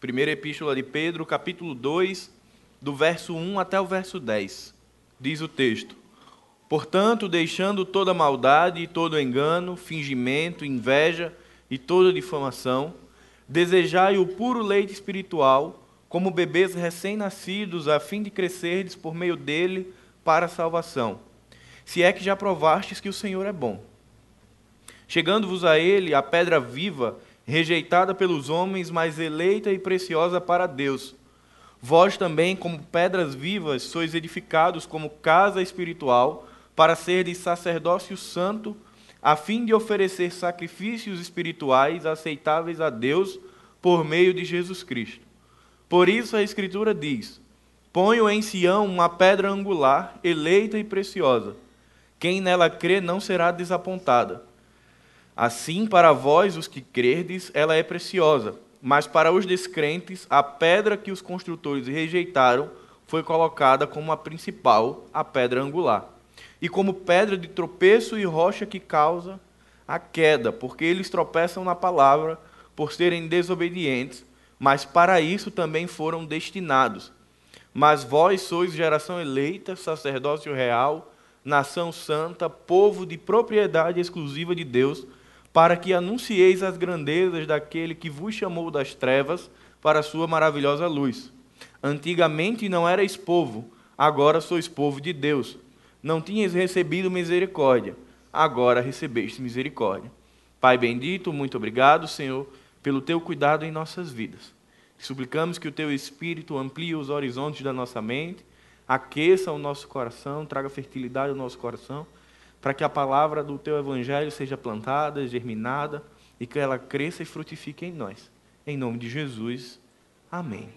Primeira Epístola de Pedro, capítulo 2, do verso 1 até o verso 10. Diz o texto: Portanto, deixando toda maldade e todo engano, fingimento, inveja e toda difamação, desejai o puro leite espiritual, como bebês recém-nascidos, a fim de crescerdes por meio dele para a salvação. Se é que já provastes que o Senhor é bom. Chegando-vos a ele, a pedra viva, rejeitada pelos homens, mas eleita e preciosa para Deus. Vós também, como pedras vivas, sois edificados como casa espiritual, para ser de sacerdócio santo, a fim de oferecer sacrifícios espirituais aceitáveis a Deus por meio de Jesus Cristo. Por isso a Escritura diz: Ponho em Sião uma pedra angular, eleita e preciosa. Quem nela crê não será desapontada. Assim, para vós, os que crerdes, ela é preciosa, mas para os descrentes, a pedra que os construtores rejeitaram foi colocada como a principal, a pedra angular, e como pedra de tropeço e rocha que causa a queda, porque eles tropeçam na palavra por serem desobedientes, mas para isso também foram destinados. Mas vós sois geração eleita, sacerdócio real, nação santa, povo de propriedade exclusiva de Deus, para que anuncieis as grandezas daquele que vos chamou das trevas para a sua maravilhosa luz. Antigamente não erais povo, agora sois povo de Deus. Não tinhas recebido misericórdia, agora recebeste misericórdia. Pai bendito, muito obrigado, Senhor, pelo teu cuidado em nossas vidas. Suplicamos que o teu Espírito amplie os horizontes da nossa mente, aqueça o nosso coração, traga fertilidade ao nosso coração para que a palavra do teu evangelho seja plantada, germinada e que ela cresça e frutifique em nós. Em nome de Jesus. Amém.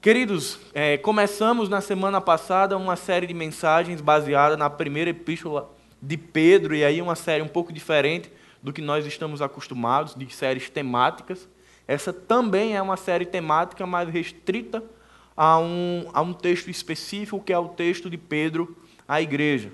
Queridos, é, começamos na semana passada uma série de mensagens baseada na primeira epístola de Pedro, e aí uma série um pouco diferente do que nós estamos acostumados, de séries temáticas. Essa também é uma série temática, mais restrita a um, a um texto específico, que é o texto de Pedro à igreja.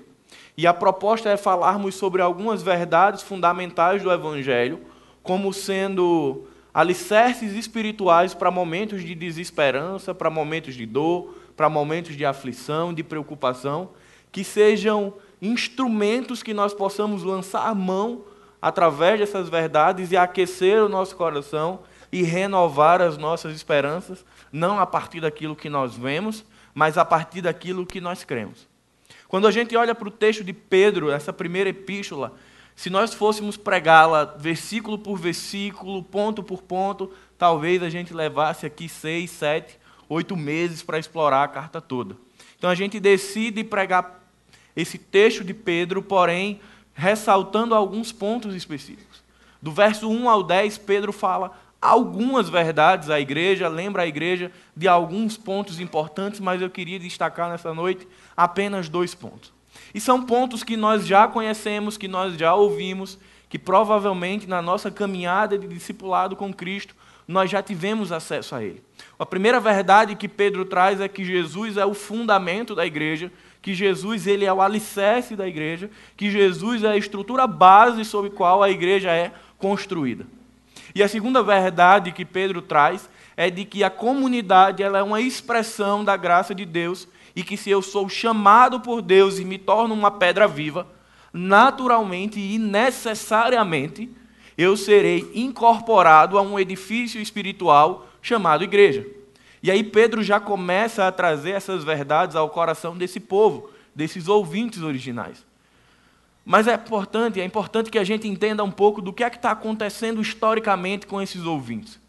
E a proposta é falarmos sobre algumas verdades fundamentais do Evangelho, como sendo alicerces espirituais para momentos de desesperança, para momentos de dor, para momentos de aflição, de preocupação, que sejam instrumentos que nós possamos lançar a mão através dessas verdades e aquecer o nosso coração e renovar as nossas esperanças, não a partir daquilo que nós vemos, mas a partir daquilo que nós cremos. Quando a gente olha para o texto de Pedro, essa primeira epístola, se nós fôssemos pregá-la versículo por versículo, ponto por ponto, talvez a gente levasse aqui seis, sete, oito meses para explorar a carta toda. Então a gente decide pregar esse texto de Pedro, porém, ressaltando alguns pontos específicos. Do verso 1 ao 10, Pedro fala algumas verdades à igreja, lembra a igreja de alguns pontos importantes, mas eu queria destacar nessa noite apenas dois pontos. E são pontos que nós já conhecemos, que nós já ouvimos, que provavelmente na nossa caminhada de discipulado com Cristo nós já tivemos acesso a ele. A primeira verdade que Pedro traz é que Jesus é o fundamento da igreja, que Jesus ele é o alicerce da igreja, que Jesus é a estrutura base sobre a qual a igreja é construída. E a segunda verdade que Pedro traz é de que a comunidade ela é uma expressão da graça de Deus e que se eu sou chamado por Deus e me torno uma pedra viva, naturalmente e necessariamente eu serei incorporado a um edifício espiritual chamado igreja. E aí Pedro já começa a trazer essas verdades ao coração desse povo, desses ouvintes originais. Mas é importante, é importante que a gente entenda um pouco do que é que está acontecendo historicamente com esses ouvintes.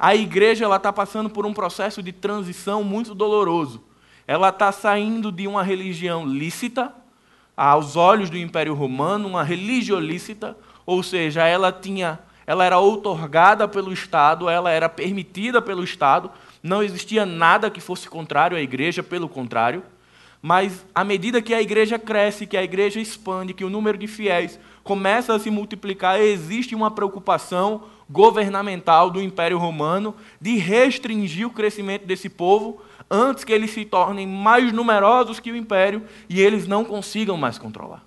A igreja ela está passando por um processo de transição muito doloroso. Ela está saindo de uma religião lícita, aos olhos do Império Romano, uma religião lícita, ou seja, ela tinha, ela era outorgada pelo Estado, ela era permitida pelo Estado, não existia nada que fosse contrário à igreja, pelo contrário. Mas à medida que a igreja cresce, que a igreja expande, que o número de fiéis começa a se multiplicar, existe uma preocupação governamental do Império Romano de restringir o crescimento desse povo antes que eles se tornem mais numerosos que o império e eles não consigam mais controlar.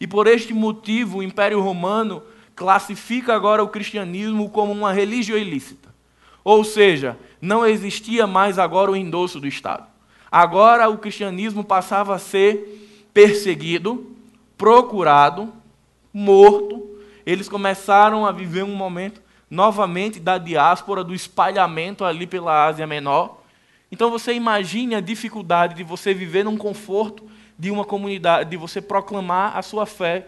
E por este motivo, o Império Romano classifica agora o cristianismo como uma religião ilícita. Ou seja, não existia mais agora o endosso do Estado. Agora o cristianismo passava a ser perseguido, procurado, morto. Eles começaram a viver um momento novamente da diáspora, do espalhamento ali pela Ásia Menor. Então você imagine a dificuldade de você viver num conforto de uma comunidade, de você proclamar a sua fé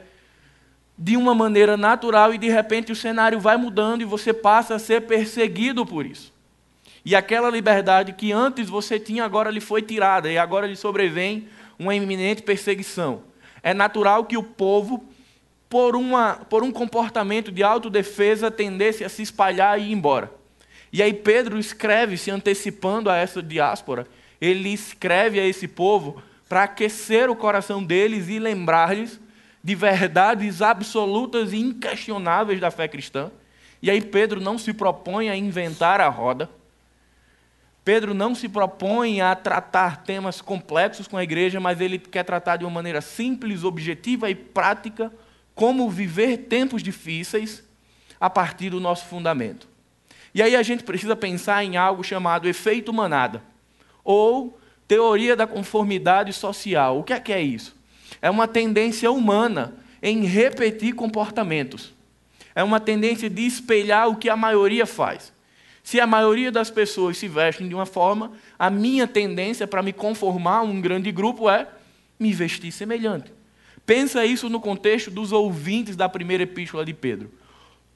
de uma maneira natural e de repente o cenário vai mudando e você passa a ser perseguido por isso. E aquela liberdade que antes você tinha, agora lhe foi tirada, e agora lhe sobrevém uma iminente perseguição. É natural que o povo, por, uma, por um comportamento de autodefesa, tendesse a se espalhar e ir embora. E aí Pedro escreve, se antecipando a essa diáspora, ele escreve a esse povo para aquecer o coração deles e lembrar-lhes de verdades absolutas e inquestionáveis da fé cristã. E aí Pedro não se propõe a inventar a roda. Pedro não se propõe a tratar temas complexos com a igreja, mas ele quer tratar de uma maneira simples, objetiva e prática como viver tempos difíceis a partir do nosso fundamento. E aí a gente precisa pensar em algo chamado efeito manada, ou teoria da conformidade social. O que é que é isso? É uma tendência humana em repetir comportamentos. É uma tendência de espelhar o que a maioria faz. Se a maioria das pessoas se vestem de uma forma, a minha tendência para me conformar a um grande grupo é me vestir semelhante. Pensa isso no contexto dos ouvintes da primeira epístola de Pedro.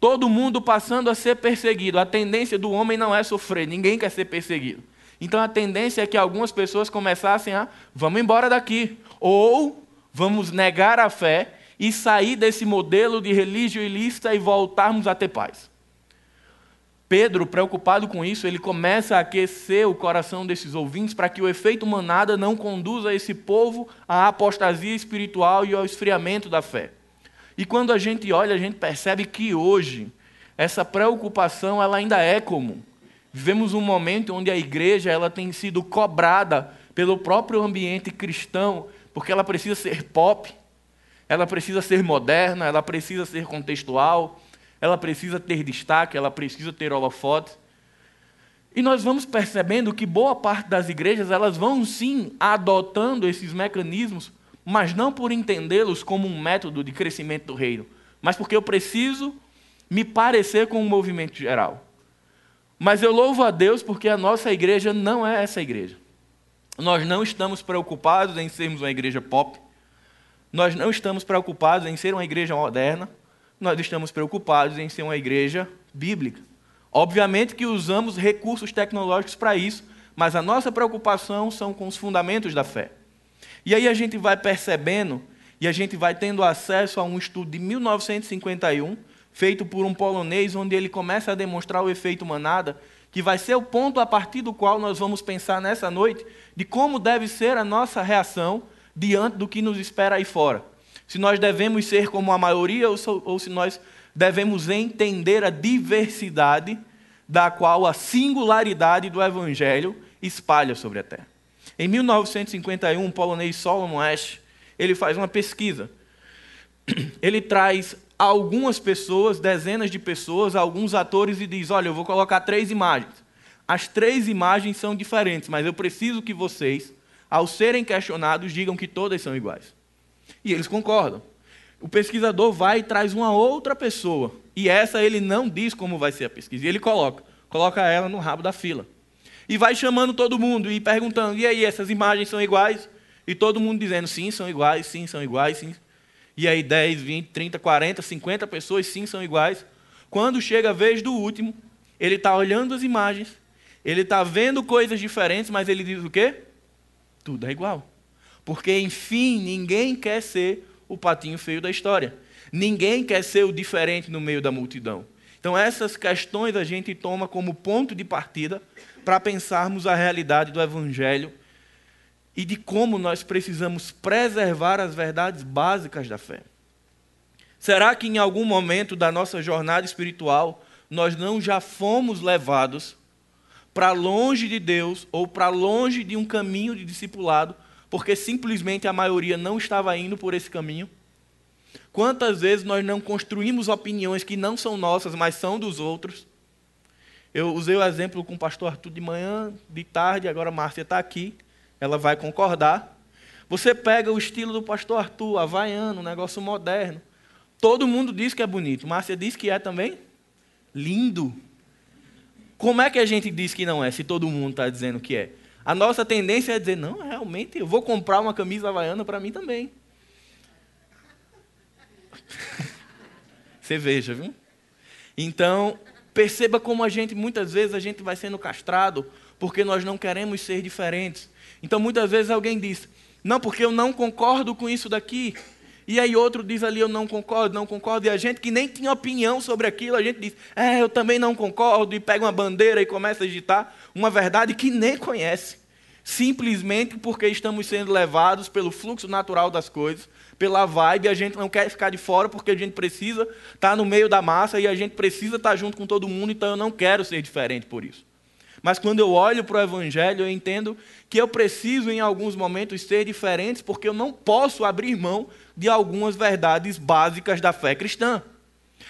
Todo mundo passando a ser perseguido. A tendência do homem não é sofrer, ninguém quer ser perseguido. Então a tendência é que algumas pessoas começassem a vamos embora daqui. Ou vamos negar a fé e sair desse modelo de religião ilícita e voltarmos a ter paz. Pedro, preocupado com isso, ele começa a aquecer o coração desses ouvintes para que o efeito manada não conduza esse povo à apostasia espiritual e ao esfriamento da fé. E quando a gente olha, a gente percebe que hoje essa preocupação ela ainda é comum. Vivemos um momento onde a igreja ela tem sido cobrada pelo próprio ambiente cristão, porque ela precisa ser pop, ela precisa ser moderna, ela precisa ser contextual, ela precisa ter destaque, ela precisa ter holofote. E nós vamos percebendo que boa parte das igrejas elas vão sim adotando esses mecanismos, mas não por entendê-los como um método de crescimento do reino, mas porque eu preciso me parecer com o movimento geral. Mas eu louvo a Deus porque a nossa igreja não é essa igreja. Nós não estamos preocupados em sermos uma igreja pop. Nós não estamos preocupados em ser uma igreja moderna. Nós estamos preocupados em ser uma igreja bíblica. Obviamente que usamos recursos tecnológicos para isso, mas a nossa preocupação são com os fundamentos da fé. E aí a gente vai percebendo e a gente vai tendo acesso a um estudo de 1951 feito por um polonês, onde ele começa a demonstrar o efeito manada, que vai ser o ponto a partir do qual nós vamos pensar nessa noite de como deve ser a nossa reação diante do que nos espera aí fora. Se nós devemos ser como a maioria ou, se nós devemos entender a diversidade da qual a singularidade do Evangelho espalha sobre a Terra. Em 1951, o polonês Solomon Ash ele faz uma pesquisa. Ele traz algumas pessoas, dezenas de pessoas, alguns atores e diz: Olha, eu vou colocar três imagens. As três imagens são diferentes, mas eu preciso que vocês, ao serem questionados, digam que todas são iguais. E eles concordam. O pesquisador vai e traz uma outra pessoa. E essa ele não diz como vai ser a pesquisa. E ele coloca, coloca ela no rabo da fila. E vai chamando todo mundo e perguntando: e aí, essas imagens são iguais? E todo mundo dizendo: sim, são iguais, sim, são iguais, sim. E aí 10, 20, 30, 40, 50 pessoas sim são iguais. Quando chega a vez do último, ele está olhando as imagens, ele está vendo coisas diferentes, mas ele diz o quê? Tudo é igual. Porque, enfim, ninguém quer ser o patinho feio da história. Ninguém quer ser o diferente no meio da multidão. Então, essas questões a gente toma como ponto de partida para pensarmos a realidade do Evangelho e de como nós precisamos preservar as verdades básicas da fé. Será que em algum momento da nossa jornada espiritual nós não já fomos levados para longe de Deus ou para longe de um caminho de discipulado, porque simplesmente a maioria não estava indo por esse caminho? Quantas vezes nós não construímos opiniões que não são nossas, mas são dos outros? Eu usei o exemplo com o pastor Arthur de manhã, de tarde, agora a Márcia está aqui, ela vai concordar. Você pega o estilo do pastor Arthur, havaiano, um negócio moderno. Todo mundo diz que é bonito. Márcia diz que é também lindo. Como é que a gente diz que não é, se todo mundo está dizendo que é? A nossa tendência é dizer, não, realmente, eu vou comprar uma camisa havaiana para mim também. Você veja, viu? Então, perceba como a gente, muitas vezes, a gente vai sendo castrado porque nós não queremos ser diferentes. Então, muitas vezes alguém diz, não, porque eu não concordo com isso daqui. E aí outro diz ali, eu não concordo, não concordo. E a gente que nem tinha opinião sobre aquilo, a gente diz, é, eu também não concordo. E pega uma bandeira e começa a agitar uma verdade que nem conhece. Simplesmente porque estamos sendo levados pelo fluxo natural das coisas, pela vibe, a gente não quer ficar de fora porque a gente precisa estar no meio da massa e a gente precisa estar junto com todo mundo, então eu não quero ser diferente por isso. Mas quando eu olho para o Evangelho, eu entendo que eu preciso, em alguns momentos, ser diferente, porque eu não posso abrir mão de algumas verdades básicas da fé cristã.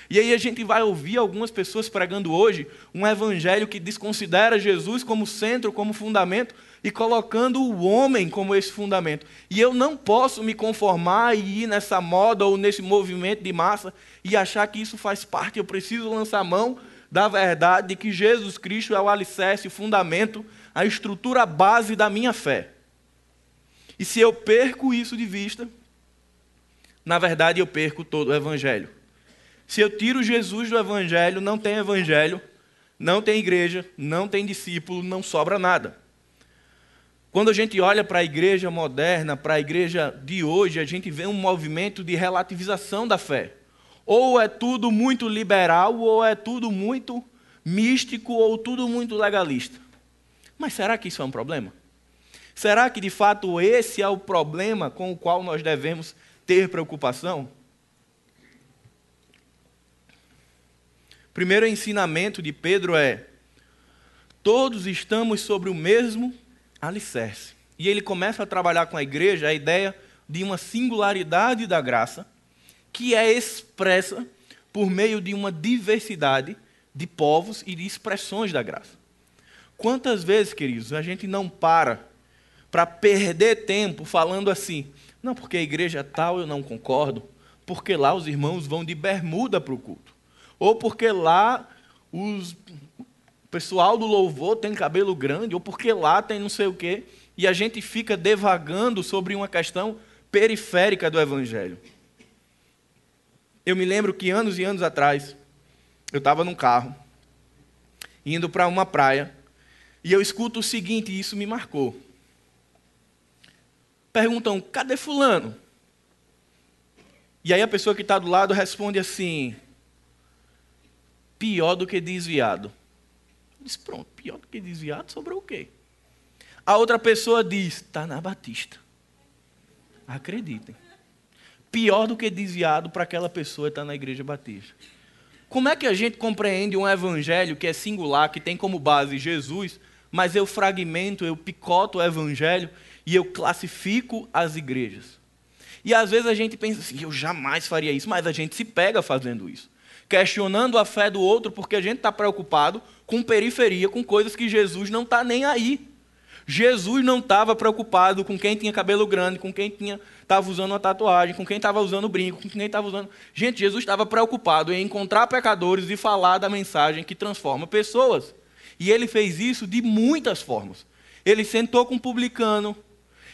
E aí a gente vai ouvir algumas pessoas pregando hoje um evangelho que desconsidera Jesus como centro, como fundamento, e colocando o homem como esse fundamento. E eu não posso me conformar e ir nessa moda ou nesse movimento de massa e achar que isso faz parte. Eu preciso lançar mão da verdade de que Jesus Cristo é o alicerce, o fundamento, a estrutura base da minha fé. E se eu perco isso de vista, na verdade eu perco todo o evangelho. Se eu tiro Jesus do evangelho, não tem evangelho, não tem igreja, não tem discípulo, não sobra nada. Quando a gente olha para a igreja moderna, para a igreja de hoje, a gente vê um movimento de relativização da fé. Ou é tudo muito liberal, ou é tudo muito místico, ou tudo muito legalista. Mas será que isso é um problema? Será que de fato esse é o problema com o qual nós devemos ter preocupação? Primeiro ensinamento de Pedro é: todos estamos sobre o mesmo alicerce. E ele começa a trabalhar com a igreja a ideia de uma singularidade da graça que é expressa por meio de uma diversidade de povos e de expressões da graça. Quantas vezes, queridos, a gente não para para perder tempo falando assim, não, porque a igreja tal eu não concordo, porque lá os irmãos vão de bermuda para o culto, ou porque lá os, o pessoal do louvor tem cabelo grande, ou porque lá tem não sei o quê, e a gente fica devagando sobre uma questão periférica do evangelho. Eu me lembro que anos e anos atrás, eu estava num carro, indo para uma praia, e eu escuto o seguinte, e isso me marcou. Perguntam, cadê Fulano? E aí a pessoa que está do lado responde assim: pior do que desviado. Diz, pronto, pior do que desviado, sobrou o quê? A outra pessoa diz, está na Batista. Acreditem pior do que desviado para aquela pessoa estar na igreja batista. Como é que a gente compreende um evangelho que é singular, que tem como base Jesus, mas eu fragmento, eu picoto o evangelho e eu classifico as igrejas? E às vezes a gente pensa assim, eu jamais faria isso, mas a gente se pega fazendo isso. Questionando a fé do outro porque a gente está preocupado com periferia, com coisas que Jesus não está nem aí. Jesus não estava preocupado com quem tinha cabelo grande, com quem estava usando uma tatuagem, com quem estava usando brinco, com quem estava usando. Gente, Jesus estava preocupado em encontrar pecadores e falar da mensagem que transforma pessoas. E ele fez isso de muitas formas. Ele sentou com um publicano,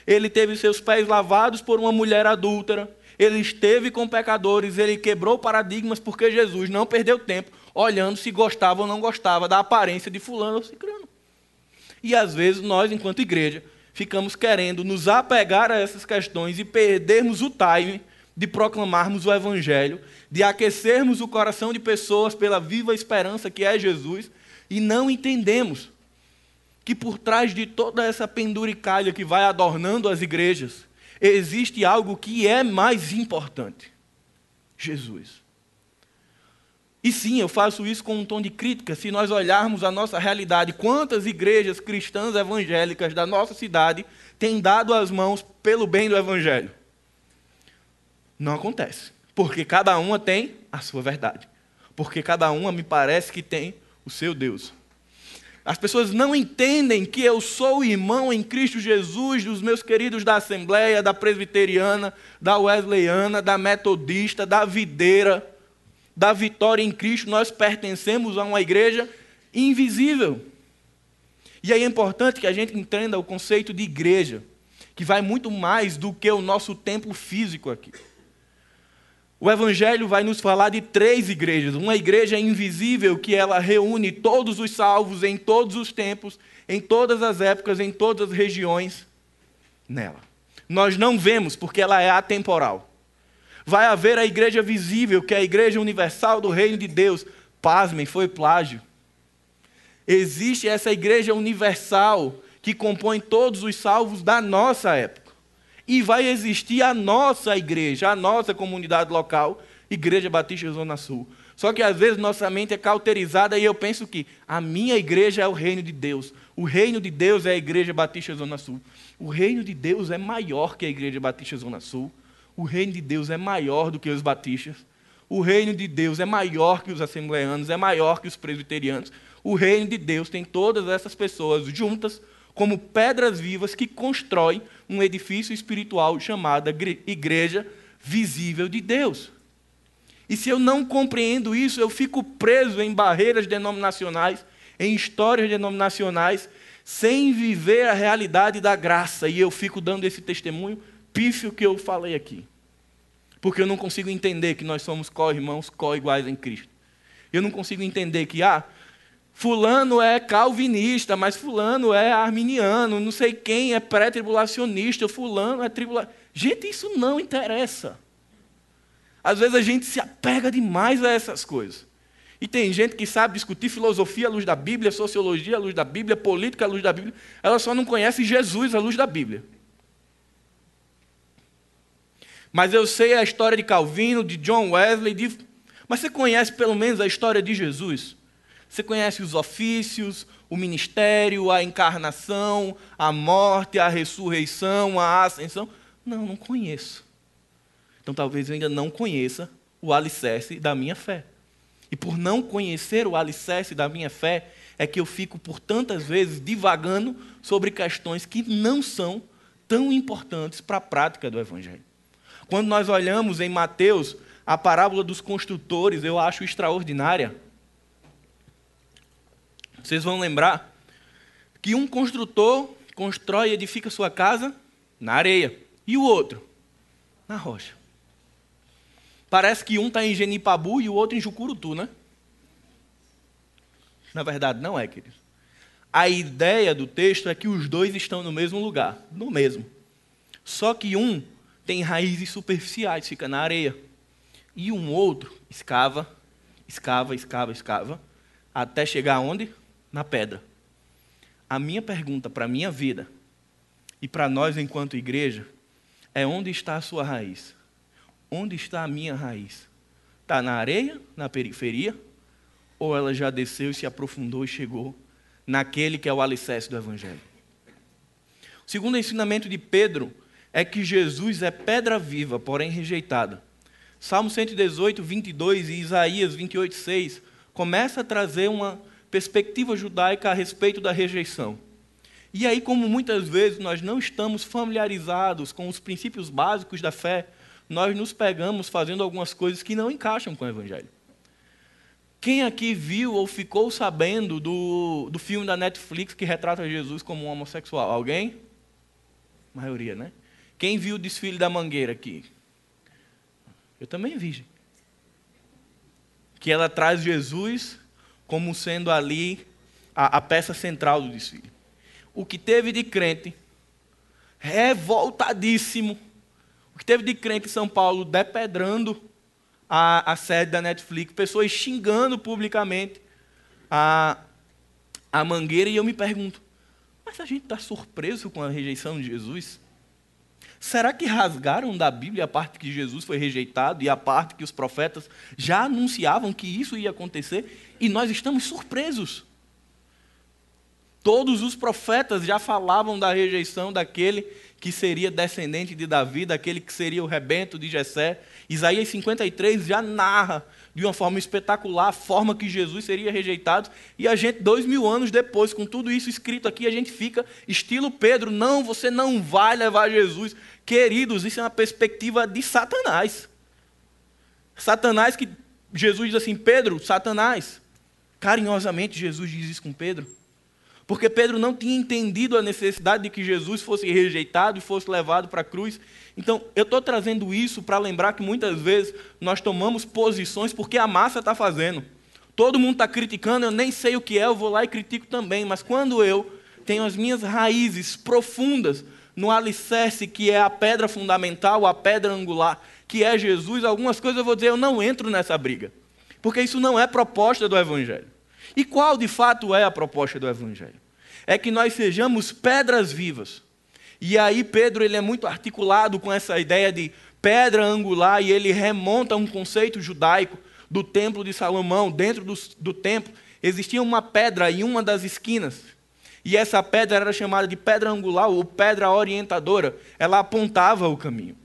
ele teve seus pés lavados por uma mulher adúltera, ele esteve com pecadores, ele quebrou paradigmas porque Jesus não perdeu tempo olhando se gostava ou não gostava da aparência de fulano ou ciclano. E às vezes nós, enquanto igreja, ficamos querendo nos apegar a essas questões e perdermos o time de proclamarmos o Evangelho, de aquecermos o coração de pessoas pela viva esperança que é Jesus, e não entendemos que por trás de toda essa penduricalha que vai adornando as igrejas, existe algo que é mais importante: Jesus. E sim, eu faço isso com um tom de crítica. Se nós olharmos a nossa realidade, quantas igrejas cristãs evangélicas da nossa cidade têm dado as mãos pelo bem do evangelho? Não acontece. Porque cada uma tem a sua verdade. Porque cada uma me parece que tem o seu Deus. As pessoas não entendem que eu sou irmão em Cristo Jesus dos meus queridos da Assembleia, da Presbiteriana, da Wesleyana, da Metodista, da Videira, da Vitória em Cristo. Nós pertencemos a uma igreja invisível. E aí é importante que a gente entenda o conceito de igreja, que vai muito mais do que o nosso templo físico aqui. O Evangelho vai nos falar de três igrejas. Uma igreja invisível que ela reúne todos os salvos em todos os tempos, em todas as épocas, em todas as regiões nela. Nós não vemos porque ela é atemporal. Vai haver a igreja visível, que é a igreja universal do reino de Deus. Pasmem, foi plágio. Existe essa igreja universal que compõe todos os salvos da nossa época e vai existir a nossa igreja, a nossa comunidade local, Igreja Batista Zona Sul. Só que às vezes nossa mente é cauterizada e eu penso que a minha igreja é o reino de Deus. O reino de Deus é a Igreja Batista Zona Sul. O reino de Deus é maior que a Igreja Batista Zona Sul. O reino de Deus é maior do que os batistas. O reino de Deus é maior que os assembleanos, é maior que os presbiterianos. O reino de Deus tem todas essas pessoas juntas como pedras vivas que constroem um edifício espiritual chamado Igreja Visível de Deus. E se eu não compreendo isso, eu fico preso em barreiras denominacionais, em histórias denominacionais, sem viver a realidade da graça. E eu fico dando esse testemunho pífio que eu falei aqui. Porque eu não consigo entender que nós somos co-irmãos, co-iguais em Cristo. Eu não consigo entender que, ah, Fulano é calvinista, mas Fulano é arminiano, não sei quem é pré-tribulacionista, Fulano é tribulacionista. Gente, isso não interessa. Às vezes a gente se apega demais a essas coisas. E tem gente que sabe discutir filosofia à luz da Bíblia, sociologia à luz da Bíblia, política à luz da Bíblia, ela só não conhece Jesus à luz da Bíblia. Mas eu sei a história de Calvino, de John Wesley, de... mas você conhece pelo menos a história de Jesus? Você conhece os ofícios, o ministério, a encarnação, a morte, a ressurreição, a ascensão? Não, não conheço. Então talvez eu ainda não conheça o alicerce da minha fé. E por não conhecer o alicerce da minha fé, é que eu fico por tantas vezes divagando sobre questões que não são tão importantes para a prática do Evangelho. Quando nós olhamos em Mateus a parábola dos construtores, eu acho extraordinária vocês vão lembrar que um construtor constrói e edifica sua casa na areia e o outro na rocha. Parece que um está em Genipabu e o outro em Jucurutu, né? Na verdade, não é, querido. A ideia do texto é que os dois estão no mesmo lugar, no mesmo. Só que um tem raízes superficiais, fica na areia. E um outro escava, escava, escava, escava, até chegar aonde? Na pedra. A minha pergunta para a minha vida e para nós enquanto igreja é onde está a sua raiz? Onde está a minha raiz? Está na areia, na periferia? Ou ela já desceu, se aprofundou e chegou naquele que é o alicerce do Evangelho? O segundo ensinamento de Pedro é que Jesus é pedra viva, porém rejeitada. Salmo 118, 22 e Isaías 28, 6 começa a trazer uma perspectiva judaica a respeito da rejeição. E aí, como muitas vezes nós não estamos familiarizados com os princípios básicos da fé, nós nos pegamos fazendo algumas coisas que não encaixam com o Evangelho. Quem aqui viu ou ficou sabendo do, do filme da Netflix que retrata Jesus como um homossexual? Alguém? A maioria, né? Quem viu o desfile da mangueira aqui? Eu também vi. Que ela traz Jesus como sendo ali a, a peça central do desfile. O que teve de crente revoltadíssimo, o que teve de crente em São Paulo depedrando a, a sede da Netflix, pessoas xingando publicamente a, a mangueira, e eu me pergunto, mas a gente está surpreso com a rejeição de Jesus? Será que rasgaram da Bíblia a parte que Jesus foi rejeitado e a parte que os profetas já anunciavam que isso ia acontecer e nós estamos surpresos? Todos os profetas já falavam da rejeição daquele que seria descendente de Davi, daquele que seria o rebento de Jessé. Isaías 53 já narra de uma forma espetacular a forma que Jesus seria rejeitado. E a gente, dois mil anos depois, com tudo isso escrito aqui, a gente fica estilo Pedro: não, você não vai levar Jesus. Queridos, isso é uma perspectiva de Satanás. Satanás que Jesus diz assim: Pedro, Satanás. Carinhosamente, Jesus diz isso com Pedro. Porque Pedro não tinha entendido a necessidade de que Jesus fosse rejeitado e fosse levado para a cruz. Então, eu estou trazendo isso para lembrar que muitas vezes nós tomamos posições porque a massa está fazendo. Todo mundo está criticando, eu nem sei o que é, eu vou lá e critico também. Mas quando eu tenho as minhas raízes profundas no alicerce que é a pedra fundamental, a pedra angular, que é Jesus, algumas coisas eu vou dizer, eu não entro nessa briga. Porque isso não é proposta do Evangelho. E qual de fato é a proposta do Evangelho? É que nós sejamos pedras vivas. E aí Pedro ele é muito articulado com essa ideia de pedra angular e ele remonta a um conceito judaico do templo de Salomão. Dentro do, do templo existia uma pedra em uma das esquinas. E essa pedra era chamada de pedra angular ou pedra orientadora. Ela apontava o caminho.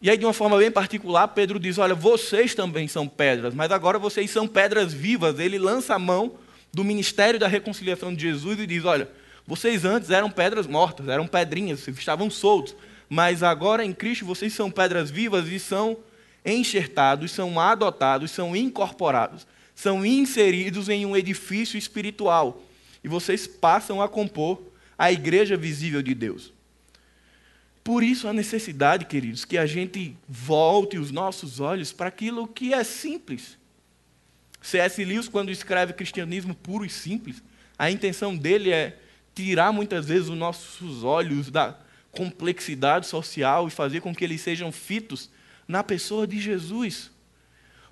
E aí, de uma forma bem particular, Pedro diz: Olha, vocês também são pedras, mas agora vocês são pedras vivas. Ele lança a mão do ministério da reconciliação de Jesus e diz: Olha, vocês antes eram pedras mortas, eram pedrinhas, estavam soltos, mas agora em Cristo vocês são pedras vivas e são enxertados, são adotados, são incorporados, são inseridos em um edifício espiritual. E vocês passam a compor a igreja visível de Deus. Por isso a necessidade, queridos, que a gente volte os nossos olhos para aquilo que é simples. C.S. Lewis, quando escreve Cristianismo puro e simples, a intenção dele é tirar muitas vezes os nossos olhos da complexidade social e fazer com que eles sejam fitos na pessoa de Jesus.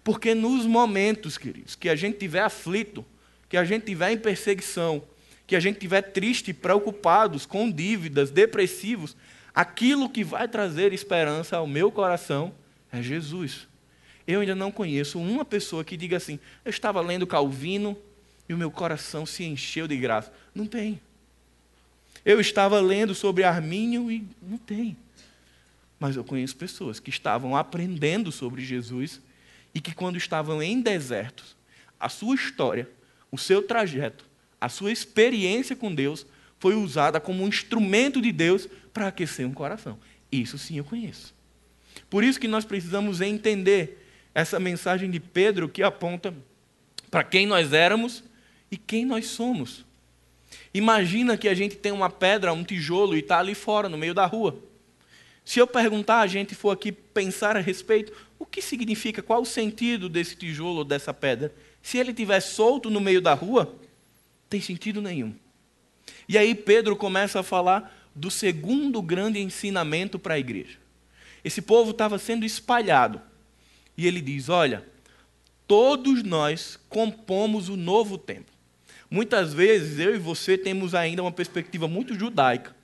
Porque nos momentos, queridos, que a gente tiver aflito, que a gente tiver em perseguição, que a gente tiver triste, preocupados, com dívidas, depressivos, Aquilo que vai trazer esperança ao meu coração é Jesus. Eu ainda não conheço uma pessoa que diga assim: eu estava lendo Calvino e o meu coração se encheu de graça. Não tem. Eu estava lendo sobre Armínio e não tem. Mas eu conheço pessoas que estavam aprendendo sobre Jesus e que, quando estavam em desertos, a sua história, o seu trajeto, a sua experiência com Deus foi usada como um instrumento de Deus para aquecer um coração. Isso sim eu conheço. Por isso que nós precisamos entender essa mensagem de Pedro que aponta para quem nós éramos e quem nós somos. Imagina que a gente tem uma pedra, um tijolo e está ali fora, no meio da rua. Se eu perguntar, a gente for aqui pensar a respeito, o que significa, qual o sentido desse tijolo ou dessa pedra? Se ele estiver solto no meio da rua, tem sentido nenhum. E aí Pedro começa a falar do segundo grande ensinamento para a igreja. Esse povo estava sendo espalhado. E ele diz: Olha, todos nós compomos o novo tempo. Muitas vezes eu e você temos ainda uma perspectiva muito judaica.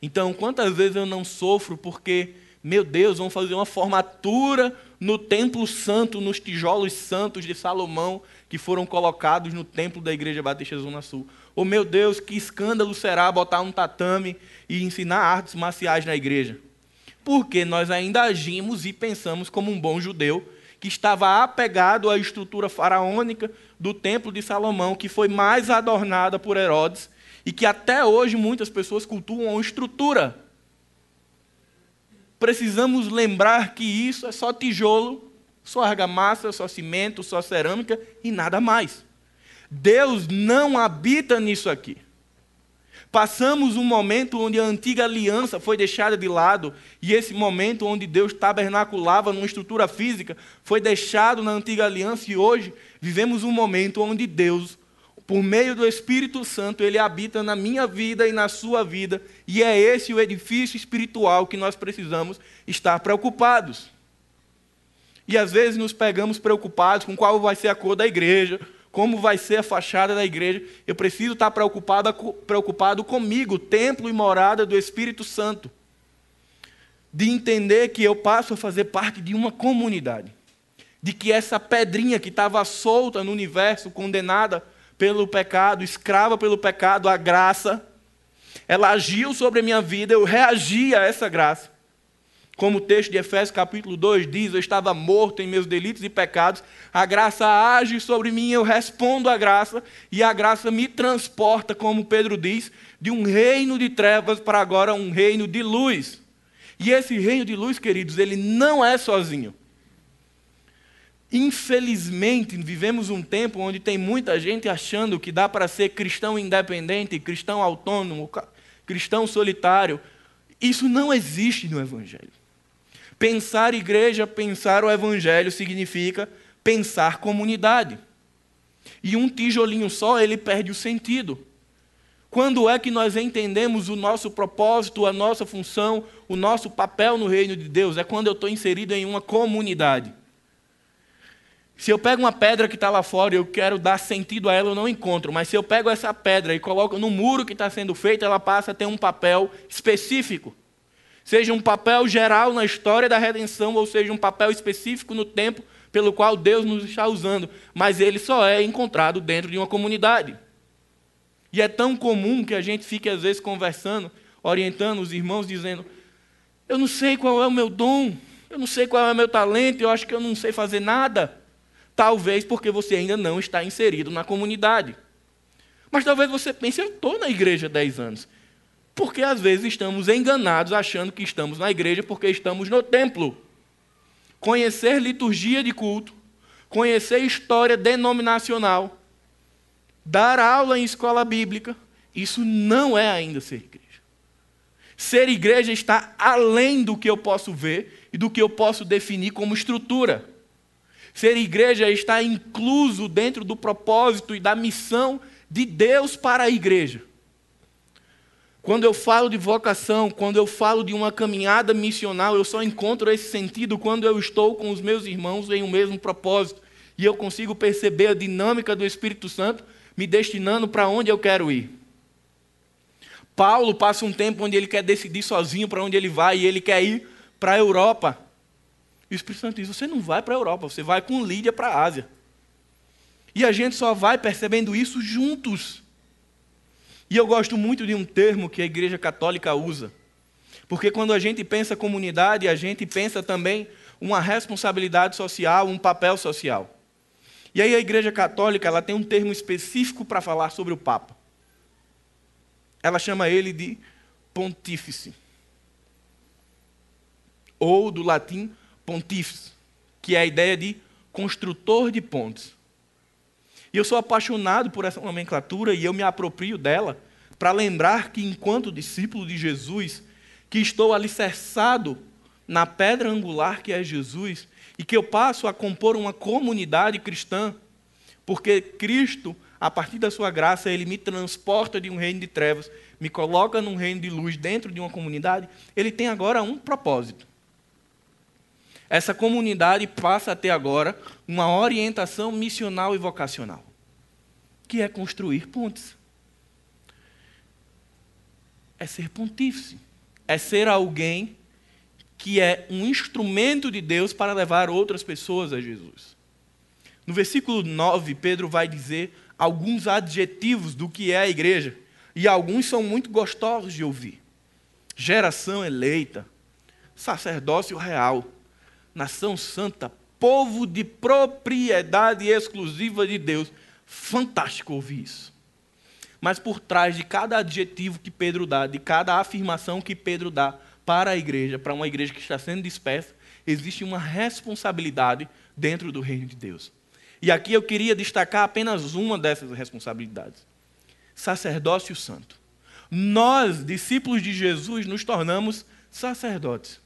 Então, quantas vezes eu não sofro porque, meu Deus, vão fazer uma formatura no templo santo, nos tijolos santos de Salomão que foram colocados no templo da Igreja Batista Zona Sul. Oh meu Deus, que escândalo será botar um tatame e ensinar artes marciais na igreja. Porque nós ainda agimos e pensamos como um bom judeu que estava apegado à estrutura faraônica do templo de Salomão, que foi mais adornada por Herodes e que até hoje muitas pessoas cultuam a estrutura. Precisamos lembrar que isso é só tijolo, só argamassa, só cimento, só cerâmica e nada mais. Deus não habita nisso aqui. Passamos um momento onde a antiga aliança foi deixada de lado, e esse momento onde Deus tabernaculava numa estrutura física foi deixado na antiga aliança, e hoje vivemos um momento onde Deus, por meio do Espírito Santo, ele habita na minha vida e na sua vida, e é esse o edifício espiritual que nós precisamos estar preocupados. E às vezes nos pegamos preocupados com qual vai ser a cor da igreja, como vai ser a fachada da igreja. Eu preciso estar preocupado, preocupado comigo, templo e morada do Espírito Santo. De entender que eu passo a fazer parte de uma comunidade. De que essa pedrinha que estava solta no universo, condenada pelo pecado, escrava pelo pecado, a graça, ela agiu sobre a minha vida, eu reagi a essa graça. Como o texto de Efésios capítulo 2 diz, eu estava morto em meus delitos e pecados, a graça age sobre mim, eu respondo à graça, e a graça me transporta, como Pedro diz, de um reino de trevas para agora um reino de luz. E esse reino de luz, queridos, ele não é sozinho. Infelizmente, vivemos um tempo onde tem muita gente achando que dá para ser cristão independente, cristão autônomo, cristão solitário. Isso não existe no Evangelho. Pensar igreja, pensar o Evangelho significa pensar comunidade. E um tijolinho só, ele perde o sentido. Quando é que nós entendemos o nosso propósito, a nossa função, o nosso papel no reino de Deus? É quando eu estou inserido em uma comunidade. Se eu pego uma pedra que está lá fora e eu quero dar sentido a ela, eu não encontro. Mas se eu pego essa pedra e coloco no muro que está sendo feito, ela passa a ter um papel específico. Seja um papel geral na história da redenção, ou seja um papel específico no tempo pelo qual Deus nos está usando. Mas ele só é encontrado dentro de uma comunidade. E é tão comum que a gente fique, às vezes, conversando, orientando os irmãos, dizendo: Eu não sei qual é o meu dom, eu não sei qual é o meu talento, eu acho que eu não sei fazer nada. Talvez porque você ainda não está inserido na comunidade. Mas talvez você pense: Eu estou na igreja há 10 anos. Porque às vezes estamos enganados achando que estamos na igreja porque estamos no templo. Conhecer liturgia de culto, conhecer história denominacional, dar aula em escola bíblica, isso não é ainda ser igreja. Ser igreja está além do que eu posso ver e do que eu posso definir como estrutura. Ser igreja está incluso dentro do propósito e da missão de Deus para a igreja. Quando eu falo de vocação, quando eu falo de uma caminhada missional, eu só encontro esse sentido quando eu estou com os meus irmãos em um mesmo propósito e eu consigo perceber a dinâmica do Espírito Santo me destinando para onde eu quero ir. Paulo passa um tempo onde ele quer decidir sozinho para onde ele vai e ele quer ir para a Europa. E o Espírito Santo diz: Você não vai para a Europa, você vai com Lídia para a Ásia. E a gente só vai percebendo isso juntos. E eu gosto muito de um termo que a Igreja Católica usa. Porque quando a gente pensa comunidade, a gente pensa também uma responsabilidade social, um papel social. E aí a Igreja Católica ela tem um termo específico para falar sobre o Papa. Ela chama ele de pontífice. Ou do latim pontífice, que é a ideia de construtor de pontes. E eu sou apaixonado por essa nomenclatura e eu me aproprio dela para lembrar que, enquanto discípulo de Jesus, que estou alicerçado na pedra angular que é Jesus, e que eu passo a compor uma comunidade cristã, porque Cristo, a partir da sua graça, ele me transporta de um reino de trevas, me coloca num reino de luz dentro de uma comunidade, ele tem agora um propósito. Essa comunidade passa a ter agora uma orientação missional e vocacional, que é construir pontes. É ser pontífice, é ser alguém que é um instrumento de Deus para levar outras pessoas a Jesus. No versículo 9, Pedro vai dizer alguns adjetivos do que é a igreja, e alguns são muito gostosos de ouvir: geração eleita, sacerdócio real, nação santa, povo de propriedade exclusiva de Deus. Fantástico ouvir isso. Mas por trás de cada adjetivo que Pedro dá, de cada afirmação que Pedro dá, para a igreja, para uma igreja que está sendo dispersa, existe uma responsabilidade dentro do reino de Deus. E aqui eu queria destacar apenas uma dessas responsabilidades: sacerdócio santo. Nós, discípulos de Jesus, nos tornamos sacerdotes.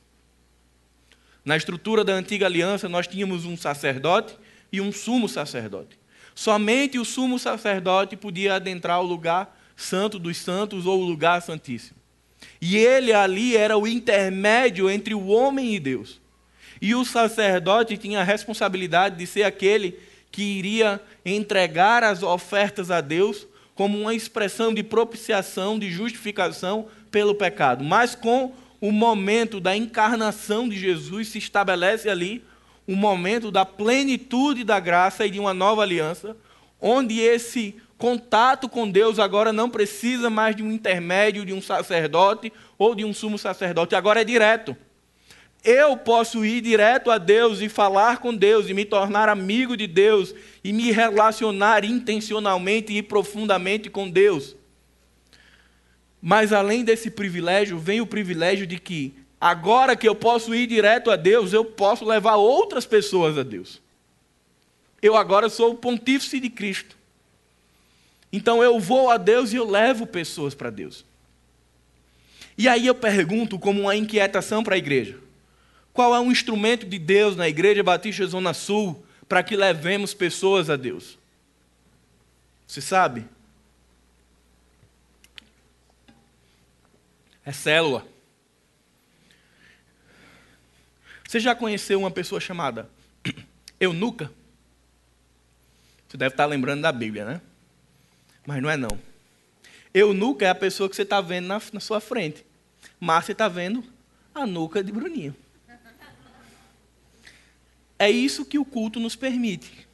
Na estrutura da antiga aliança, nós tínhamos um sacerdote e um sumo sacerdote. Somente o sumo sacerdote podia adentrar o lugar santo dos santos ou o lugar santíssimo. E ele ali era o intermédio entre o homem e Deus. E o sacerdote tinha a responsabilidade de ser aquele que iria entregar as ofertas a Deus como uma expressão de propiciação, de justificação pelo pecado. Mas com o momento da encarnação de Jesus se estabelece ali um momento da plenitude da graça e de uma nova aliança, onde esse Contato com Deus agora não precisa mais de um intermédio, de um sacerdote ou de um sumo sacerdote, agora é direto. Eu posso ir direto a Deus e falar com Deus e me tornar amigo de Deus e me relacionar intencionalmente e profundamente com Deus. Mas além desse privilégio, vem o privilégio de que, agora que eu posso ir direto a Deus, eu posso levar outras pessoas a Deus. Eu agora sou o pontífice de Cristo. Então eu vou a Deus e eu levo pessoas para Deus. E aí eu pergunto, como uma inquietação para a igreja: qual é um instrumento de Deus na Igreja Batista Zona Sul para que levemos pessoas a Deus? Você sabe? É célula. Você já conheceu uma pessoa chamada Eunuca? Você deve estar lembrando da Bíblia, né? Mas não é não. Eunuca é a pessoa que você está vendo na, na sua frente. Márcia está vendo a nuca de Bruninho. É isso que o culto nos permite.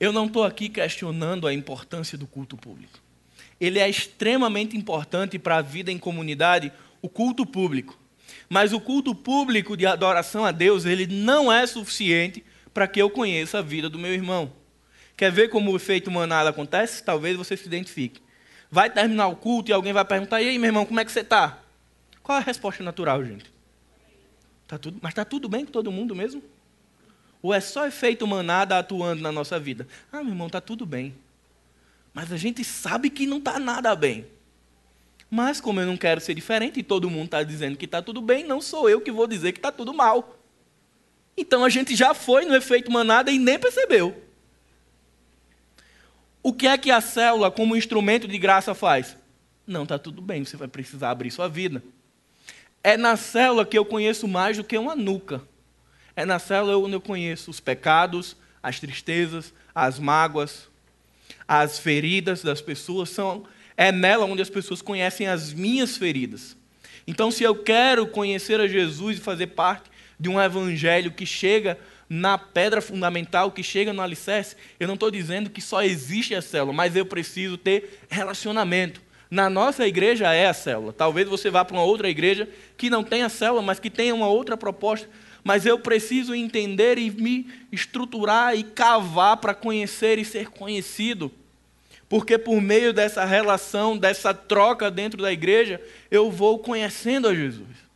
Eu não estou aqui questionando a importância do culto público ele é extremamente importante para a vida em comunidade, o culto público. Mas o culto público de adoração a Deus, ele não é suficiente para que eu conheça a vida do meu irmão. Quer ver como o efeito manada acontece? Talvez você se identifique. Vai terminar o culto e alguém vai perguntar: "E aí, meu irmão, como é que você está?" Qual é a resposta natural, gente? Tá tudo, mas está tudo bem com todo mundo mesmo? Ou é só efeito manada atuando na nossa vida? Ah, meu irmão, está tudo bem. Mas a gente sabe que não está nada bem. Mas como eu não quero ser diferente e todo mundo está dizendo que está tudo bem, não sou eu que vou dizer que está tudo mal. Então a gente já foi no efeito manada e nem percebeu. O que é que a célula, como instrumento de graça, faz? Não, está tudo bem, você vai precisar abrir sua vida. É na célula que eu conheço mais do que uma nuca. É na célula onde eu conheço os pecados, as tristezas, as mágoas, as feridas das pessoas, são, é nela onde as pessoas conhecem as minhas feridas. Então, se eu quero conhecer a Jesus e fazer parte de um evangelho que chega na pedra fundamental, que chega no alicerce, eu não estou dizendo que só existe a célula, mas eu preciso ter relacionamento. Na nossa igreja é a célula. Talvez você vá para uma outra igreja que não tenha célula, mas que tenha uma outra proposta. Mas eu preciso entender e me estruturar e cavar para conhecer e ser conhecido. Porque por meio dessa relação, dessa troca dentro da igreja, eu vou conhecendo a Jesus.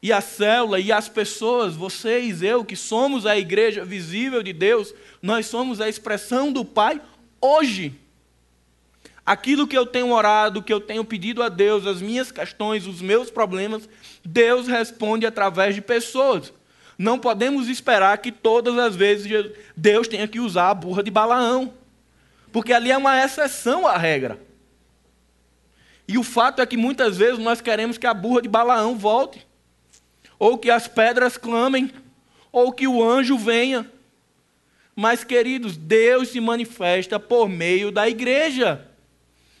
E a célula e as pessoas, vocês, eu, que somos a igreja visível de Deus, nós somos a expressão do Pai hoje. Aquilo que eu tenho orado, que eu tenho pedido a Deus, as minhas questões, os meus problemas, Deus responde através de pessoas. Não podemos esperar que todas as vezes Deus tenha que usar a burra de Balaão porque ali é uma exceção à regra. E o fato é que muitas vezes nós queremos que a burra de Balaão volte, ou que as pedras clamem, ou que o anjo venha. Mas, queridos, Deus se manifesta por meio da igreja.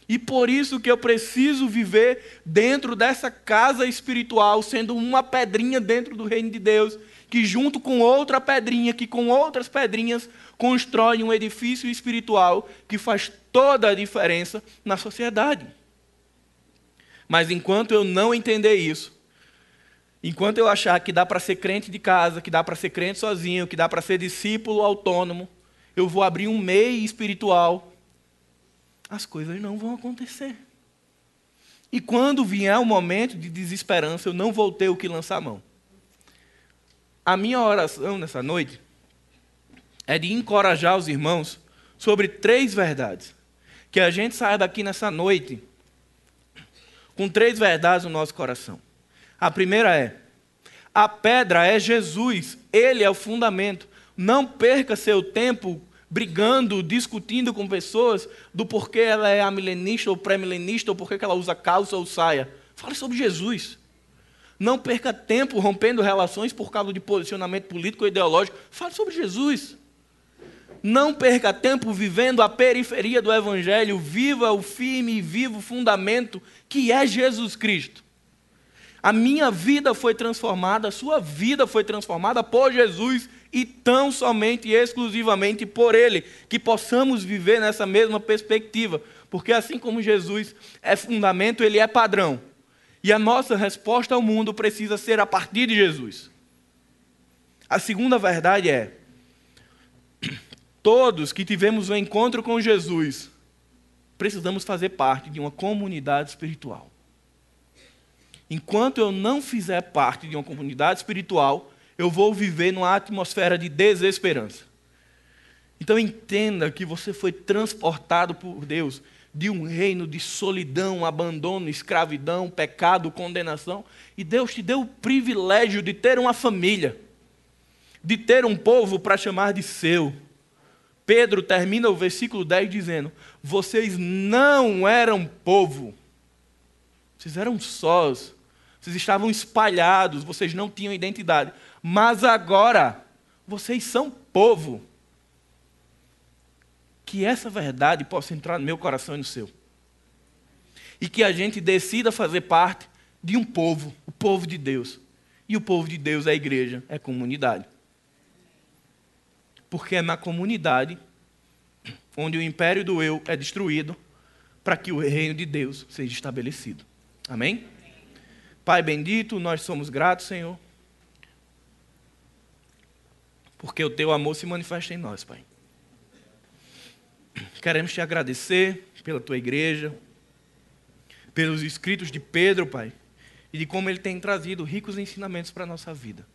E por isso que eu preciso viver dentro dessa casa espiritual, sendo uma pedrinha dentro do reino de Deus, que junto com outra pedrinha, que com outras pedrinhas, constrói um edifício espiritual que faz toda a diferença na sociedade. Mas enquanto eu não entender isso, enquanto eu achar que dá para ser crente de casa, que dá para ser crente sozinho, que dá para ser discípulo autônomo, eu vou abrir um meio espiritual, as coisas não vão acontecer. E quando vier o momento de desesperança, eu não vou ter o que lançar a mão. A minha oração nessa noite é de encorajar os irmãos sobre três verdades. Que a gente saia daqui nessa noite com três verdades no nosso coração. A primeira é: a pedra é Jesus, ele é o fundamento. Não perca seu tempo brigando, discutindo com pessoas do porquê ela é amilenista ou pré-milenista, ou porquê ela usa calça ou saia. Fale sobre Jesus. Não perca tempo rompendo relações por causa de posicionamento político ou ideológico. Fale sobre Jesus. Não perca tempo vivendo a periferia do Evangelho, viva o firme e vivo fundamento que é Jesus Cristo. A minha vida foi transformada, a sua vida foi transformada por Jesus e tão somente e exclusivamente por Ele, que possamos viver nessa mesma perspectiva, porque assim como Jesus é fundamento, Ele é padrão. E a nossa resposta ao mundo precisa ser a partir de Jesus. A segunda verdade é: todos que tivemos um encontro com Jesus, precisamos fazer parte de uma comunidade espiritual. Enquanto eu não fizer parte de uma comunidade espiritual, eu vou viver numa atmosfera de desesperança. Então entenda que você foi transportado por Deus de um reino de solidão, abandono, escravidão, pecado, condenação, e Deus te deu o privilégio de ter uma família, de ter um povo para chamar de seu. Pedro termina o versículo 10 dizendo: Vocês não eram povo, vocês eram sós, vocês estavam espalhados, vocês não tinham identidade, mas agora vocês são povo que essa verdade possa entrar no meu coração e no seu. E que a gente decida fazer parte de um povo, o povo de Deus. E o povo de Deus é a igreja, é a comunidade. Porque é na comunidade onde o império do eu é destruído para que o reino de Deus seja estabelecido. Amém? Pai bendito, nós somos gratos, Senhor, porque o teu amor se manifesta em nós, Pai. Queremos te agradecer pela tua igreja, pelos escritos de Pedro, Pai, e de como ele tem trazido ricos ensinamentos para a nossa vida.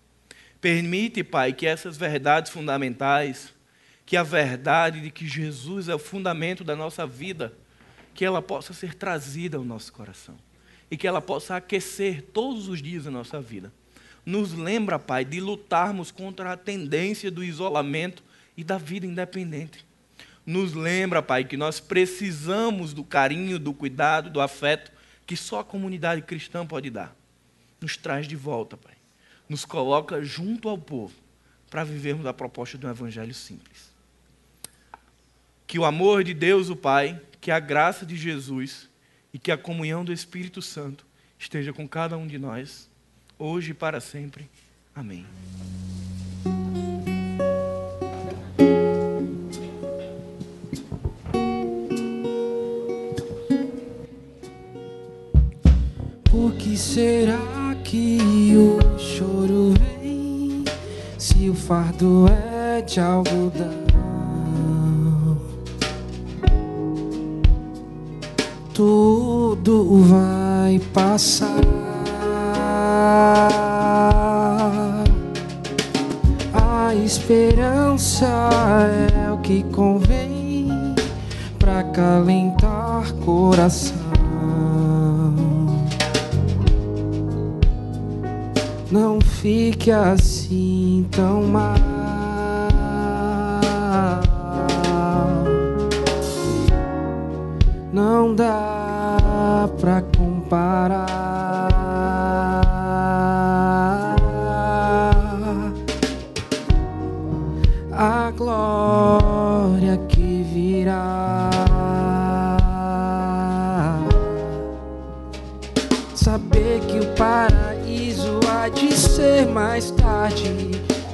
Permite, Pai, que essas verdades fundamentais, que a verdade de que Jesus é o fundamento da nossa vida, que ela possa ser trazida ao nosso coração e que ela possa aquecer todos os dias a nossa vida. Nos lembra, Pai, de lutarmos contra a tendência do isolamento e da vida independente nos lembra, Pai, que nós precisamos do carinho, do cuidado, do afeto que só a comunidade cristã pode dar. Nos traz de volta, Pai. Nos coloca junto ao povo para vivermos a proposta de um evangelho simples. Que o amor de Deus, o Pai, que a graça de Jesus e que a comunhão do Espírito Santo esteja com cada um de nós, hoje e para sempre. Amém. Será que o choro vem se o fardo é de algodão? Tudo vai passar. A esperança é o que convém para calentar coração. Não fique assim tão mal. Não dá pra comparar.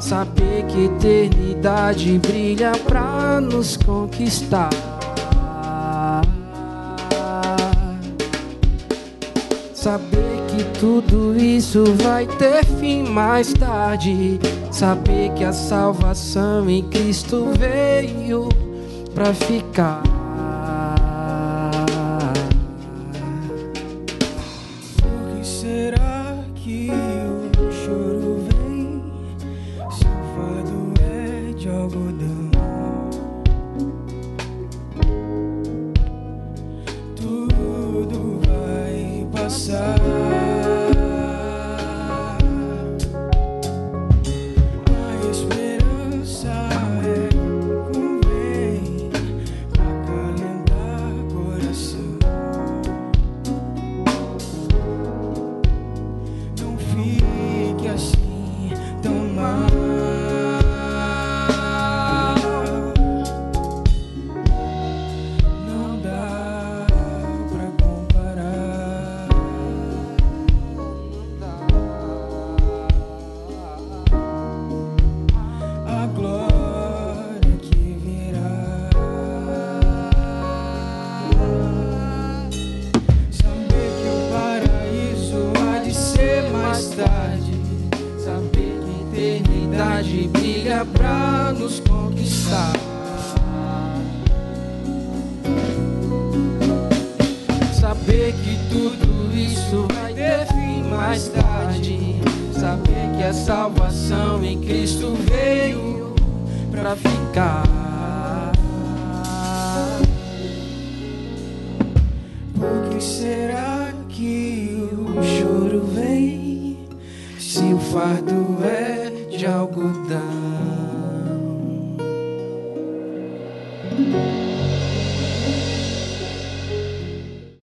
Saber que eternidade brilha pra nos conquistar. Saber que tudo isso vai ter fim mais tarde. Saber que a salvação em Cristo veio pra ficar.